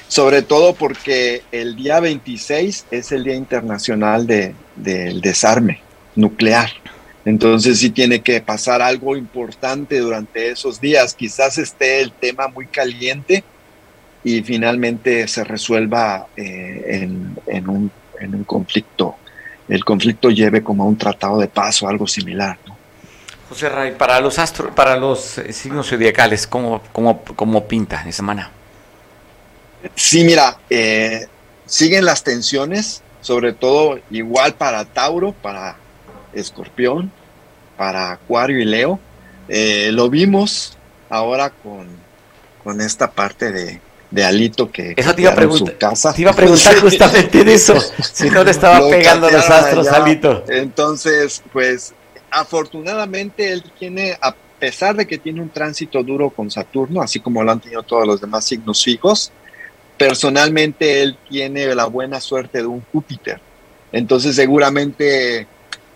sobre todo porque el día 26 es el Día Internacional de, del Desarme Nuclear. Entonces sí tiene que pasar algo importante durante esos días. Quizás esté el tema muy caliente y finalmente se resuelva eh, en, un, en, un, conflicto. El conflicto lleve como a un tratado de paz o algo similar.
José Ray, para los astros, para los eh, signos zodiacales, ¿cómo, cómo, cómo pinta esta semana?
Sí, mira, eh, siguen las tensiones, sobre todo igual para Tauro, para Escorpión, para Acuario y Leo. Eh, lo vimos ahora con, con esta parte de, de Alito que
eso te iba, a su casa. te iba a preguntar justamente de eso, si no le estaba pegando los astros Alito.
Entonces, pues afortunadamente él tiene, a pesar de que tiene un tránsito duro con Saturno, así como lo han tenido todos los demás signos fijos, personalmente él tiene la buena suerte de un Júpiter. Entonces seguramente,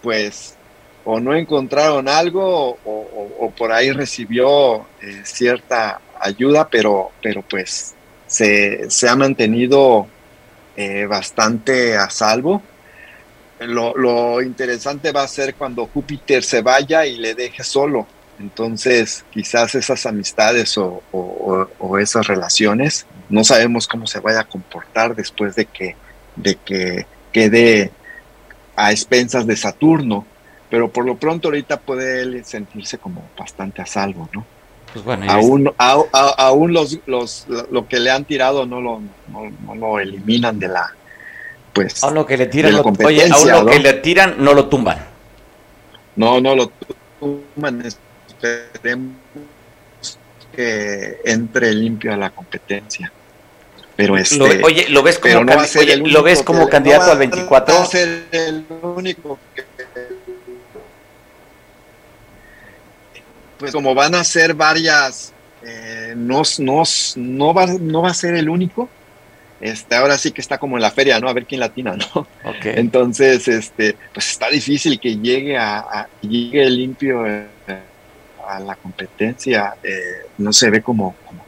pues, o no encontraron algo o, por ahí recibió eh, cierta ayuda, pero, pero pues se, ha mantenido eh, bastante a salvo. Lo, lo, interesante va a ser cuando Júpiter se vaya y le deje solo. Entonces, quizás esas amistades o, o esas relaciones no sabemos cómo se vaya a comportar después de que, de que quede a expensas de Saturno, pero por lo pronto ahorita puede él sentirse como bastante a salvo, ¿no? Pues bueno, aún, aún los, los, lo que le han tirado no lo, no, lo eliminan de la pues
aún lo que le tiran lo, oye, aún lo que le tiran no lo tumban.
No no lo tumban. Esperemos que entre limpio a la competencia. Pero este,
oye, ¿lo ves como, ¿lo ves como candidato al 24?
Va a ser el único que, pues como van a ser varias, eh, no, no, no, va, no va a ser el único. Este, ahora sí que está como en la feria, ¿no? A ver quién latina, ¿no? Entonces, este, pues está difícil que llegue a, llegue limpio eh, a la competencia. Eh, no se ve como, como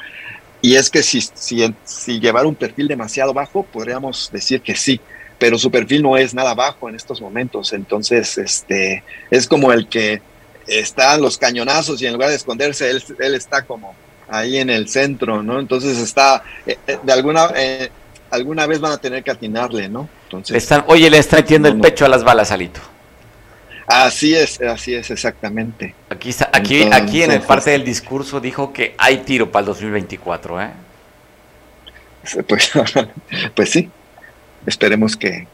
y es que si, si, si llevar un perfil demasiado bajo, podríamos decir que sí, pero su perfil no es nada bajo en estos momentos. Entonces, este, es como el que está los cañonazos y en lugar de esconderse, él, él está como ahí en el centro, ¿no? Entonces está, eh, eh, de alguna, eh, alguna vez van a tener que atinarle, ¿no? Entonces,
están, oye, le está metiendo el pecho a las balas, Alito.
Así es, así es, exactamente.
Aquí, aquí, aquí en el parte del discurso dijo que hay tiro para el 2024, ¿eh?
Pues, pues sí, esperemos que,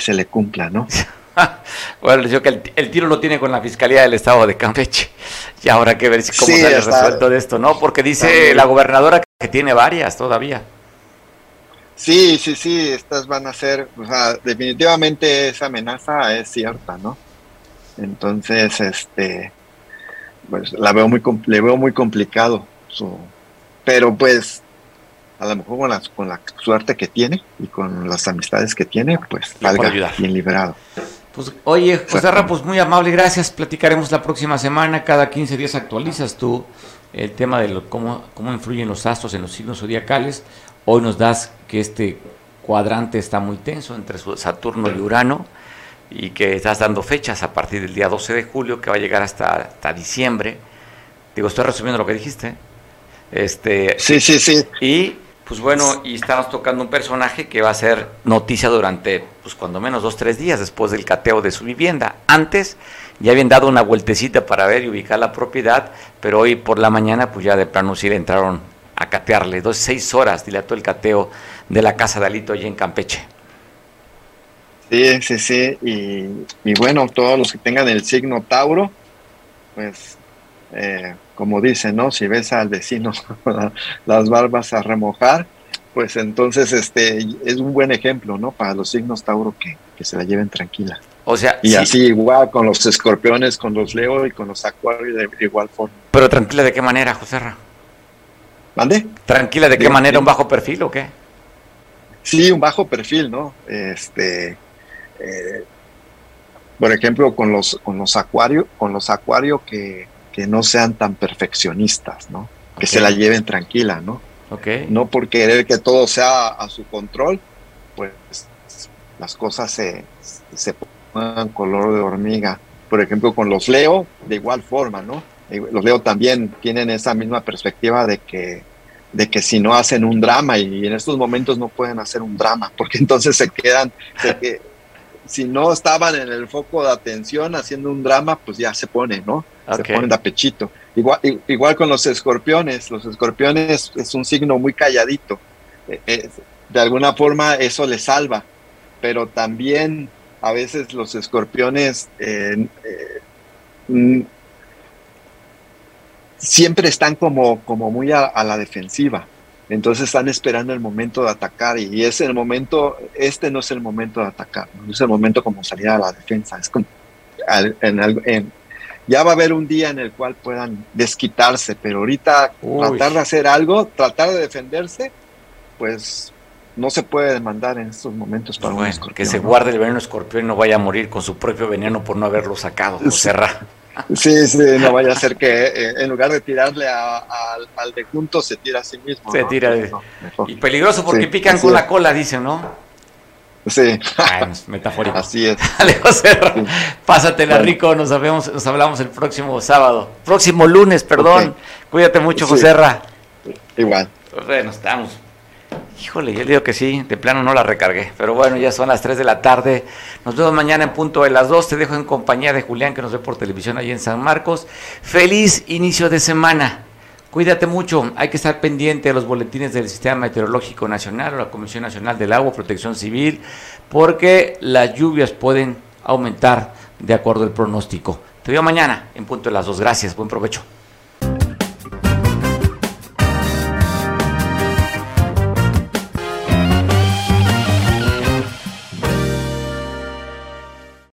se le cumpla, ¿no?
bueno, les digo que el, tiro lo tiene con la Fiscalía del Estado de Campeche. Y ahora hay que ver si cómo se ha resuelto de esto, ¿no? Porque dice la gobernadora que tiene varias todavía.
Sí, sí, sí, estas van a ser, o sea, definitivamente esa amenaza es cierta, ¿no? Entonces, este, pues la veo muy, le veo muy complicado. pero pues, a lo mejor con la, con la suerte que tiene y con las amistades que tiene, pues salga bien liberado.
Pues, oye, José pues muy amable, gracias. Platicaremos la próxima semana. Cada 15 días actualizas tú el tema de cómo, cómo influyen los astros en los signos zodiacales. Hoy nos das que este cuadrante está muy tenso entre Saturno y Urano y que estás dando fechas a partir del día 12 de julio, que va a llegar hasta, hasta diciembre. Digo, estoy resumiendo lo que dijiste. Este,
sí, sí, sí.
Y pues bueno, y estamos tocando un personaje que va a ser noticia durante, pues cuando menos dos, tres días después del cateo de su vivienda. Antes ya habían dado una vueltecita para ver y ubicar la propiedad, pero hoy por la mañana pues ya de plano sí entraron a catearle. Dos, seis horas dilató el cateo de la casa de Alito allí en Campeche.
Sí, sí, sí. Y, bueno, todos los que tengan el signo Tauro, pues eh, como dicen, ¿no? Si ves al vecino las barbas a remojar, pues entonces este es un buen ejemplo, ¿no? Para los signos Tauro que, se la lleven tranquila.
O sea,
y así igual con los escorpiones, con los Leo y con los Acuarios de igual forma.
Pero tranquila de qué manera, José Ra?
¿Mande?
Tranquila de qué manera, un bajo perfil o qué?
Sí, un bajo perfil, ¿no? Este, eh, por ejemplo, con los, con los acuarios, con los acuarios que, no sean tan perfeccionistas, ¿no? Que se la lleven tranquila, ¿no?
Okay.
No por querer que todo sea a su control, pues las cosas se, se pongan color de hormiga. por ejemplo, con los Leo, de igual forma, ¿no? Eh, los Leo también tienen esa misma perspectiva de que, de que si no hacen un drama, y en estos momentos no pueden hacer un drama, porque entonces se quedan, si no estaban en el foco de atención haciendo un drama, pues ya se ponen, ¿no? Se ponen de apechito. Igual, igual con los escorpiones, los escorpiones es un signo muy calladito. Eh, eh, de alguna forma eso les salva, pero también a veces los escorpiones eh, mm, siempre están como, como muy a, la defensiva. Entonces están esperando el momento de atacar y, es el momento, este no es el momento de atacar, no es el momento como salir a la defensa. Es como en, ya va a haber un día en el cual puedan desquitarse, pero ahorita tratar de hacer algo, tratar de defenderse, pues no se puede demandar en estos momentos para un escorpión.
Que se guarde el veneno escorpión y no vaya a morir con su propio veneno por no haberlo sacado, cerrar.
Sí, sí, no vaya a ser que eh, en lugar de tirarle al de junto se tira a sí mismo.
Se tira. y peligroso porque pican con la cola, dicen, ¿no?
Sí.
metafórico.
Así es.
Dale, José, pásatela rico, nos, vemos, nos hablamos el próximo sábado. Próximo lunes, perdón. Cuídate mucho, José
Igual.
Bueno, estamos. Híjole, yo digo que sí, de plano no la recargué. Pero bueno, ya son las 3 de la tarde. Nos vemos mañana en punto de las 2. Te dejo en compañía de Julián, que nos ve por televisión ahí en San Marcos. Feliz inicio de semana. Cuídate mucho, hay que estar pendiente de los boletines del Sistema Meteorológico Nacional o la Comisión Nacional del Agua, Protección Civil, porque las lluvias pueden aumentar de acuerdo al pronóstico. Te veo mañana en punto de las 2. Gracias, buen provecho.